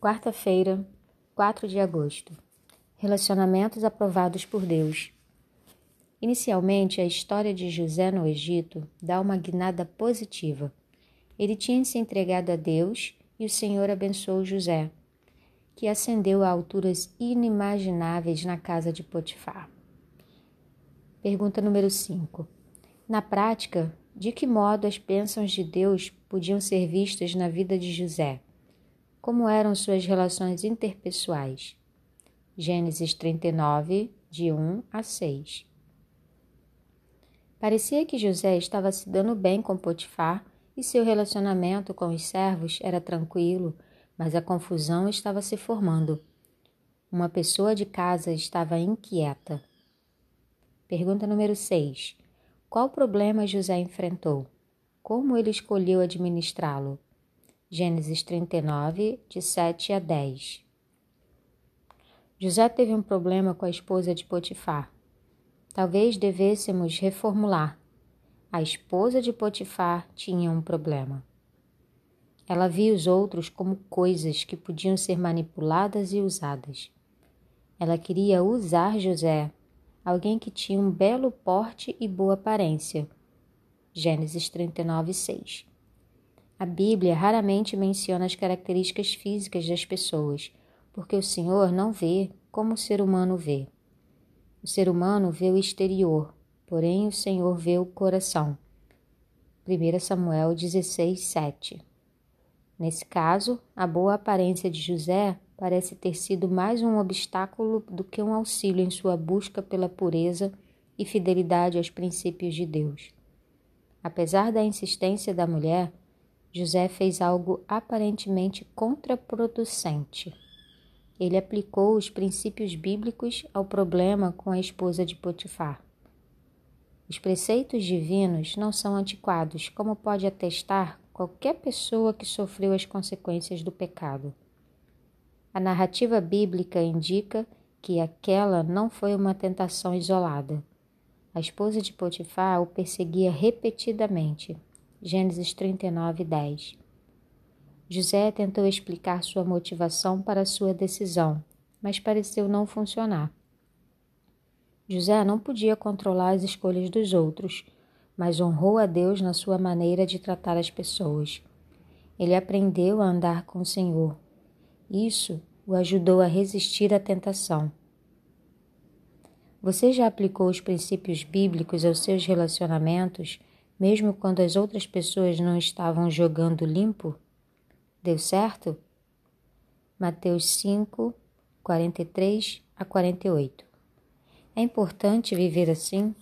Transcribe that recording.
Quarta-feira, 4 de agosto. Relacionamentos aprovados por Deus. Inicialmente, a história de José no Egito dá uma guinada positiva. Ele tinha se entregado a Deus e o Senhor abençoou José, que ascendeu a alturas inimagináveis na casa de Potifar. Pergunta número 5. Na prática, de que modo as bênçãos de Deus podiam ser vistas na vida de José? Como eram suas relações interpessoais? Gênesis 39, de 1 a 6. Parecia que José estava se dando bem com Potifar e seu relacionamento com os servos era tranquilo, mas a confusão estava se formando. Uma pessoa de casa estava inquieta. Pergunta número 6. Qual problema José enfrentou? Como ele escolheu administrá-lo? Gênesis 39, de 7 a 10. José teve um problema com a esposa de Potifar. Talvez devêssemos reformular. A esposa de Potifar tinha um problema. Ela via os outros como coisas que podiam ser manipuladas e usadas. Ela queria usar José, alguém que tinha um belo porte e boa aparência. Gênesis 39, 6. A Bíblia raramente menciona as características físicas das pessoas, porque o Senhor não vê como o ser humano vê. O ser humano vê o exterior, porém o Senhor vê o coração. 1 Samuel 16, 7. Nesse caso, a boa aparência de José parece ter sido mais um obstáculo do que um auxílio em sua busca pela pureza e fidelidade aos princípios de Deus. Apesar da insistência da mulher, José fez algo aparentemente contraproducente. Ele aplicou os princípios bíblicos ao problema com a esposa de Potifar. Os preceitos divinos não são antiquados, como pode atestar qualquer pessoa que sofreu as consequências do pecado. A narrativa bíblica indica que aquela não foi uma tentação isolada. A esposa de Potifar o perseguia repetidamente Gênesis 39, 10. José tentou explicar sua motivação para sua decisão, mas pareceu não funcionar. José não podia controlar as escolhas dos outros, mas honrou a Deus na sua maneira de tratar as pessoas. Ele aprendeu a andar com o Senhor. Isso o ajudou a resistir à tentação. Você já aplicou os princípios bíblicos aos seus relacionamentos mesmo quando as outras pessoas não estavam jogando limpo? Deu certo? Mateus 5, 43 a 48. É importante viver assim?